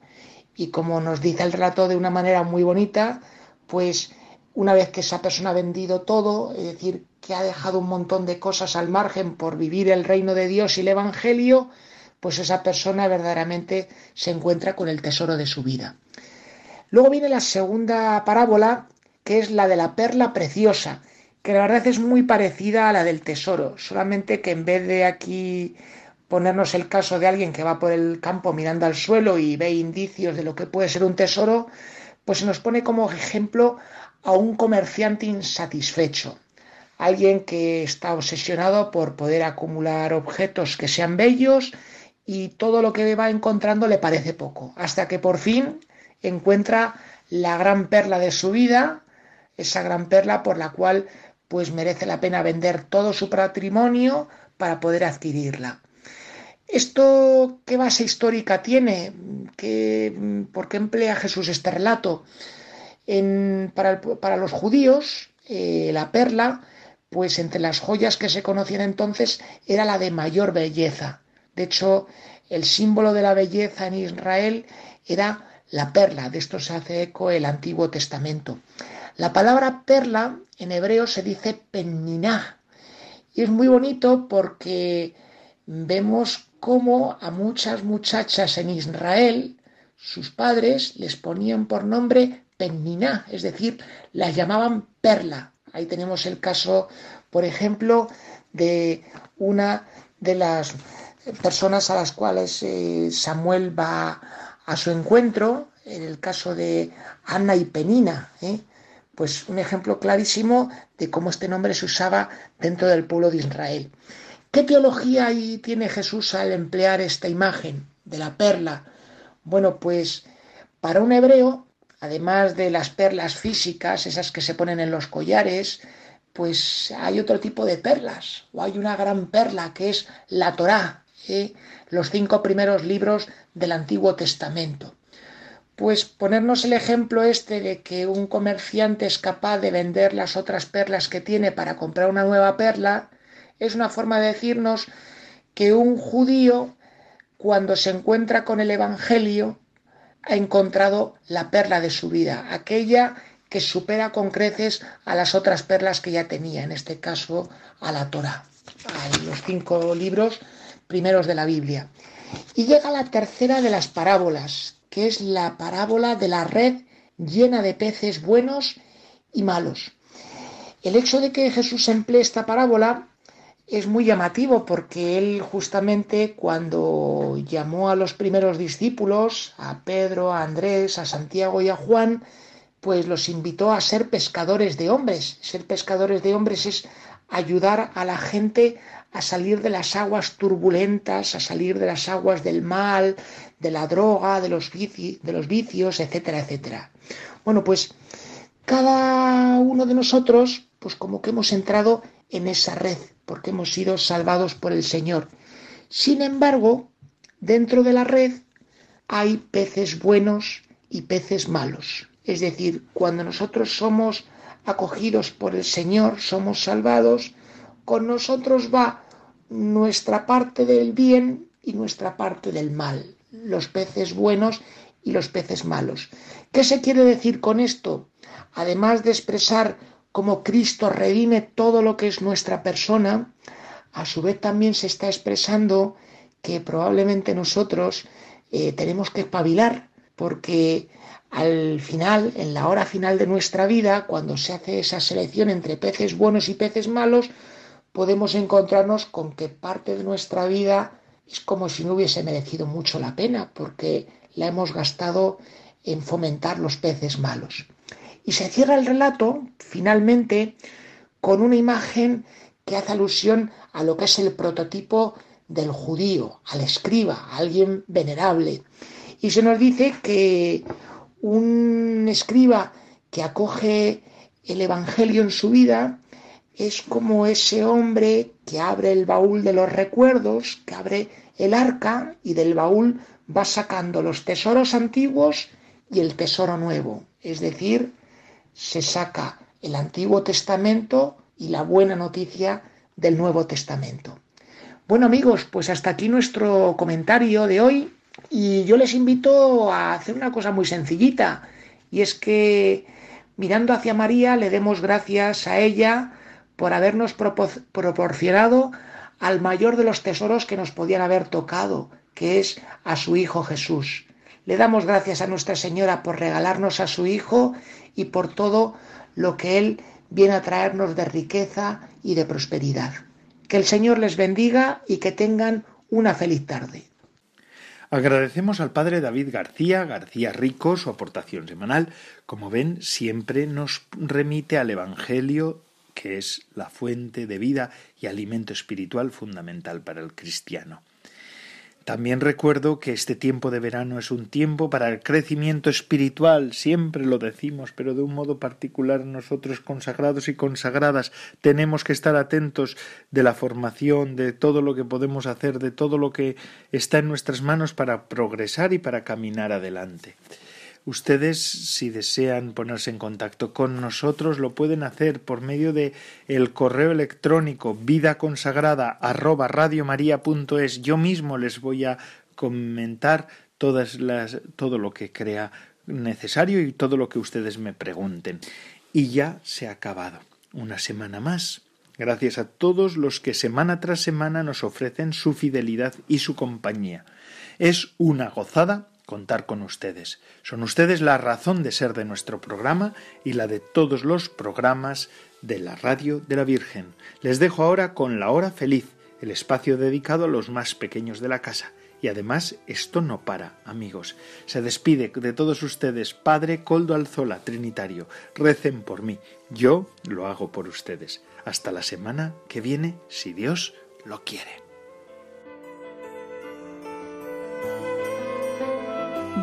Y como nos dice el relato de una manera muy bonita, pues una vez que esa persona ha vendido todo, es decir, que ha dejado un montón de cosas al margen por vivir el reino de Dios y el Evangelio, pues esa persona verdaderamente se encuentra con el tesoro de su vida. Luego viene la segunda parábola, que es la de la perla preciosa, que la verdad es muy parecida a la del tesoro, solamente que en vez de aquí ponernos el caso de alguien que va por el campo mirando al suelo y ve indicios de lo que puede ser un tesoro, pues se nos pone como ejemplo a un comerciante insatisfecho, alguien que está obsesionado por poder acumular objetos que sean bellos y todo lo que va encontrando le parece poco, hasta que por fin encuentra la gran perla de su vida, esa gran perla por la cual pues merece la pena vender todo su patrimonio para poder adquirirla. ¿Esto qué base histórica tiene? ¿Por qué emplea Jesús este relato? Para, los judíos, eh, la perla, pues entre las joyas que se conocían entonces, era la de mayor belleza. De hecho, el símbolo de la belleza en Israel era la perla. De esto se hace eco el Antiguo Testamento. La palabra perla en hebreo se dice penniná. Y es muy bonito porque vemos cómo a muchas muchachas en Israel, sus padres les ponían por nombre Penniná, es decir, las llamaban perla. Ahí tenemos el caso, por ejemplo, de una de las personas a las cuales eh, Samuel va a su encuentro, en el caso de Anna y Penina, ¿eh? pues un ejemplo clarísimo de cómo este nombre se usaba dentro del pueblo de Israel. ¿Qué teología tiene Jesús al emplear esta imagen de la perla? Bueno, pues para un hebreo además de las perlas físicas, esas que se ponen en los collares, pues hay otro tipo de perlas, o hay una gran perla que es la Torá, ¿eh? los cinco primeros libros del Antiguo Testamento. Pues ponernos el ejemplo este de que un comerciante es capaz de vender las otras perlas que tiene para comprar una nueva perla, es una forma de decirnos que un judío, cuando se encuentra con el Evangelio, ha encontrado la perla de su vida, aquella que supera con creces a las otras perlas que ya tenía, en este caso a la Torah, a los cinco libros primeros de la Biblia. Y llega la tercera de las parábolas, que es la parábola de la red llena de peces buenos y malos. El hecho de que Jesús emplee esta parábola es muy llamativo porque él justamente cuando llamó a los primeros discípulos, a Pedro, a Andrés, a Santiago y a Juan, pues los invitó a ser pescadores de hombres. Ser pescadores de hombres es ayudar a la gente a salir de las aguas turbulentas, a salir de las aguas del mal, de la droga, de los, de los vicios, etcétera, etcétera. Bueno, pues cada uno de nosotros, pues como que hemos entrado en esa red, porque hemos sido salvados por el Señor. Sin embargo, Dentro de la red hay peces buenos y peces malos. Es decir, cuando nosotros somos acogidos por el Señor, somos salvados, con nosotros va nuestra parte del bien y nuestra parte del mal, los peces buenos y los peces malos. ¿Qué se quiere decir con esto? Además de expresar cómo Cristo redime todo lo que es nuestra persona, a su vez también se está expresando que probablemente nosotros eh, tenemos que espabilar, porque al final, en la hora final de nuestra vida, cuando se hace esa selección entre peces buenos y peces malos, podemos encontrarnos con que parte de nuestra vida es como si no hubiese merecido mucho la pena, porque la hemos gastado en fomentar los peces malos. Y se cierra el relato, finalmente, con una imagen que hace alusión a lo que es el prototipo del judío, al escriba, a alguien venerable. Y se nos dice que un escriba que acoge el Evangelio en su vida es como ese hombre que abre el baúl de los recuerdos, que abre el arca y del baúl va sacando los tesoros antiguos y el tesoro nuevo. Es decir, se saca el Antiguo Testamento y la buena noticia del Nuevo Testamento. Bueno amigos, pues hasta aquí nuestro comentario de hoy y yo les invito a hacer una cosa muy sencillita y es que mirando hacia María le demos gracias a ella por habernos proporcionado al mayor de los tesoros que nos podían haber tocado, que es a su Hijo Jesús. Le damos gracias a Nuestra Señora por regalarnos a su Hijo y por todo lo que Él viene a traernos de riqueza y de prosperidad. Que el Señor les bendiga y que tengan una feliz tarde. Agradecemos al padre David García, García Rico, su aportación semanal. Como ven, siempre nos remite al Evangelio, que es la fuente de vida y alimento espiritual fundamental para el cristiano. También recuerdo que este tiempo de verano es un tiempo para el crecimiento espiritual, siempre lo decimos, pero de un modo particular nosotros consagrados y consagradas tenemos que estar atentos de la formación, de todo lo que podemos hacer, de todo lo que está en nuestras manos para progresar y para caminar adelante. Ustedes, si desean ponerse en contacto con nosotros, lo pueden hacer por medio de el correo electrónico vida Yo mismo les voy a comentar todas las, todo lo que crea necesario y todo lo que ustedes me pregunten. Y ya se ha acabado. Una semana más. Gracias a todos los que semana tras semana nos ofrecen su fidelidad y su compañía. Es una gozada contar con ustedes. Son ustedes la razón de ser de nuestro programa y la de todos los programas de la radio de la Virgen. Les dejo ahora con la hora feliz, el espacio dedicado a los más pequeños de la casa. Y además esto no para, amigos. Se despide de todos ustedes Padre Coldo Alzola, Trinitario. Recen por mí. Yo lo hago por ustedes. Hasta la semana que viene, si Dios lo quiere.